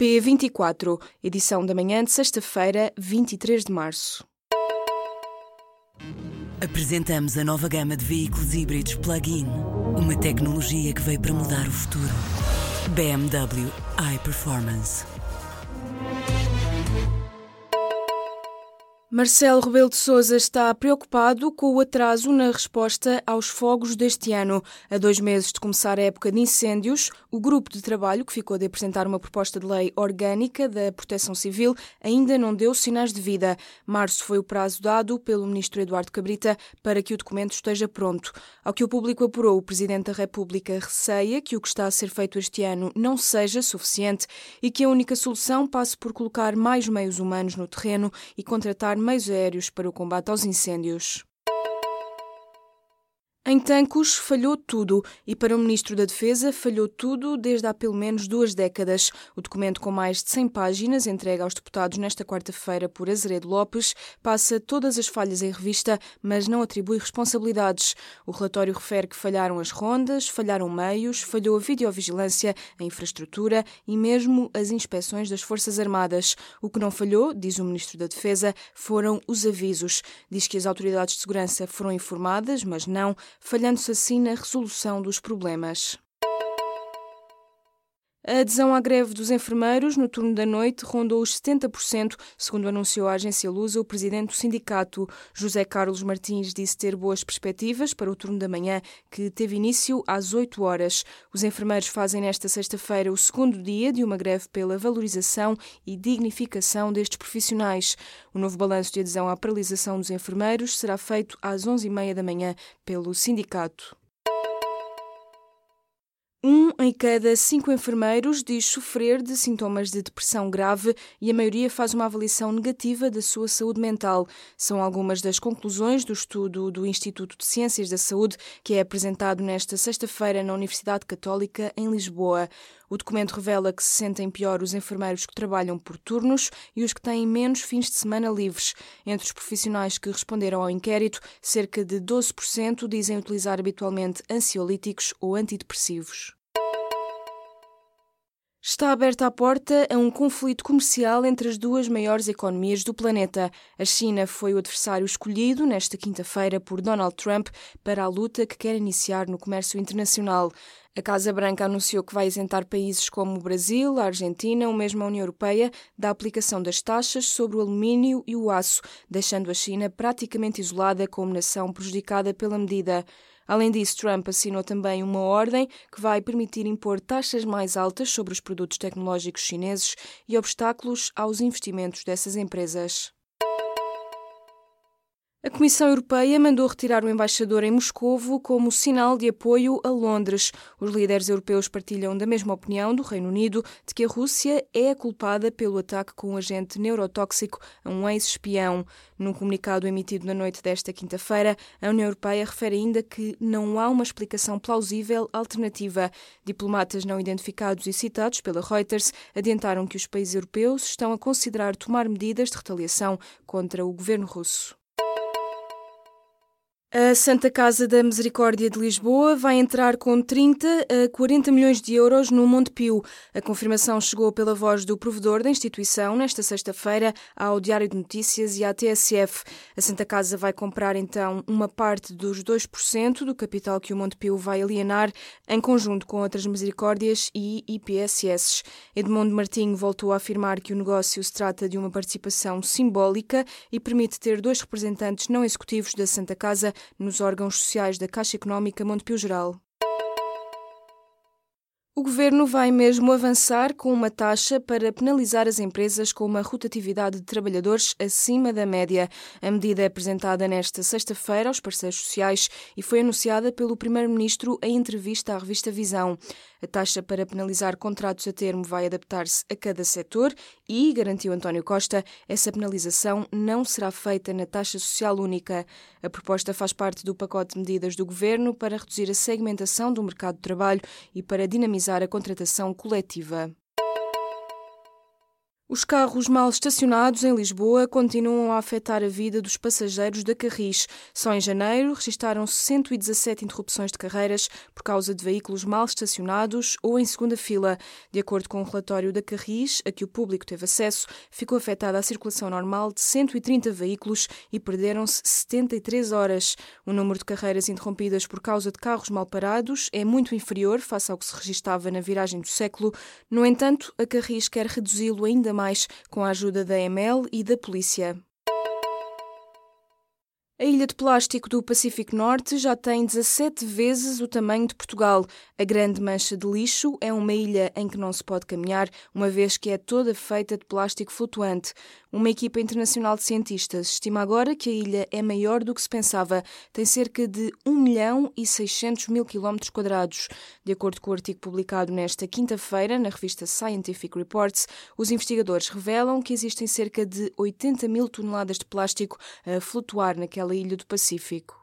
P24, edição da manhã de sexta-feira, 23 de março. Apresentamos a nova gama de veículos híbridos plug-in. Uma tecnologia que veio para mudar o futuro. BMW iPerformance. Marcelo Rebelo de Sousa está preocupado com o atraso na resposta aos fogos deste ano. A dois meses de começar a época de incêndios, o grupo de trabalho que ficou de apresentar uma proposta de lei orgânica da Proteção Civil ainda não deu sinais de vida. Março foi o prazo dado pelo ministro Eduardo Cabrita para que o documento esteja pronto. Ao que o público apurou, o presidente da República receia que o que está a ser feito este ano não seja suficiente e que a única solução passe por colocar mais meios humanos no terreno e contratar meios aéreos para o combate aos incêndios. Em Tancos falhou tudo e para o Ministro da Defesa falhou tudo desde há pelo menos duas décadas. O documento com mais de 100 páginas, entregue aos deputados nesta quarta-feira por Azeredo Lopes, passa todas as falhas em revista, mas não atribui responsabilidades. O relatório refere que falharam as rondas, falharam meios, falhou a videovigilância, a infraestrutura e mesmo as inspeções das Forças Armadas. O que não falhou, diz o Ministro da Defesa, foram os avisos. Diz que as autoridades de segurança foram informadas, mas não falhando-se assim na resolução dos problemas. A adesão à greve dos enfermeiros no turno da noite rondou os 70%, segundo anunciou a agência Lusa o presidente do sindicato. José Carlos Martins disse ter boas perspectivas para o turno da manhã, que teve início às 8 horas. Os enfermeiros fazem nesta sexta-feira o segundo dia de uma greve pela valorização e dignificação destes profissionais. O novo balanço de adesão à paralisação dos enfermeiros será feito às 11h30 da manhã pelo sindicato. Um em cada cinco enfermeiros diz sofrer de sintomas de depressão grave e a maioria faz uma avaliação negativa da sua saúde mental. São algumas das conclusões do estudo do Instituto de Ciências da Saúde que é apresentado nesta sexta-feira na Universidade Católica em Lisboa. O documento revela que se sentem pior os enfermeiros que trabalham por turnos e os que têm menos fins de semana livres. Entre os profissionais que responderam ao inquérito, cerca de 12% dizem utilizar habitualmente ansiolíticos ou antidepressivos. Está aberta a porta a um conflito comercial entre as duas maiores economias do planeta. A China foi o adversário escolhido nesta quinta-feira por Donald Trump para a luta que quer iniciar no comércio internacional. A Casa Branca anunciou que vai isentar países como o Brasil, a Argentina ou mesmo a União Europeia da aplicação das taxas sobre o alumínio e o aço, deixando a China praticamente isolada como nação prejudicada pela medida. Além disso, Trump assinou também uma ordem que vai permitir impor taxas mais altas sobre os produtos tecnológicos chineses e obstáculos aos investimentos dessas empresas. A Comissão Europeia mandou retirar o embaixador em Moscovo como sinal de apoio a Londres. Os líderes europeus partilham da mesma opinião do Reino Unido de que a Rússia é a culpada pelo ataque com um agente neurotóxico a um ex-espião. Num comunicado emitido na noite desta quinta-feira, a União Europeia refere ainda que não há uma explicação plausível alternativa. Diplomatas não identificados e citados pela Reuters adiantaram que os países europeus estão a considerar tomar medidas de retaliação contra o governo russo. A Santa Casa da Misericórdia de Lisboa vai entrar com 30 a 40 milhões de euros no Montepio. A confirmação chegou pela voz do provedor da instituição nesta sexta-feira ao Diário de Notícias e à TSF. A Santa Casa vai comprar então uma parte dos 2% do capital que o Montepio vai alienar em conjunto com outras misericórdias e IPSS. Edmundo Martinho voltou a afirmar que o negócio se trata de uma participação simbólica e permite ter dois representantes não executivos da Santa Casa nos órgãos sociais da Caixa Económica Montepio Geral. O governo vai mesmo avançar com uma taxa para penalizar as empresas com uma rotatividade de trabalhadores acima da média. A medida é apresentada nesta sexta-feira aos parceiros sociais e foi anunciada pelo Primeiro-Ministro em entrevista à revista Visão. A taxa para penalizar contratos a termo vai adaptar-se a cada setor e, garantiu António Costa, essa penalização não será feita na taxa social única. A proposta faz parte do pacote de medidas do governo para reduzir a segmentação do mercado de trabalho e para dinamizar a contratação coletiva. Os carros mal estacionados em Lisboa continuam a afetar a vida dos passageiros da Carris. Só em janeiro registaram-se 117 interrupções de carreiras por causa de veículos mal estacionados ou em segunda fila. De acordo com o um relatório da Carris, a que o público teve acesso, ficou afetada a circulação normal de 130 veículos e perderam-se 73 horas. O número de carreiras interrompidas por causa de carros mal parados é muito inferior face ao que se registava na viragem do século. No entanto, a Carris quer reduzi-lo ainda mais mais com a ajuda da EML e da polícia. A ilha de plástico do Pacífico Norte já tem 17 vezes o tamanho de Portugal. A Grande Mancha de Lixo é uma ilha em que não se pode caminhar, uma vez que é toda feita de plástico flutuante. Uma equipa internacional de cientistas estima agora que a ilha é maior do que se pensava. Tem cerca de 1 milhão e 600 mil quilómetros quadrados. De acordo com o artigo publicado nesta quinta-feira na revista Scientific Reports, os investigadores revelam que existem cerca de 80 mil toneladas de plástico a flutuar naquela ilha do Pacífico.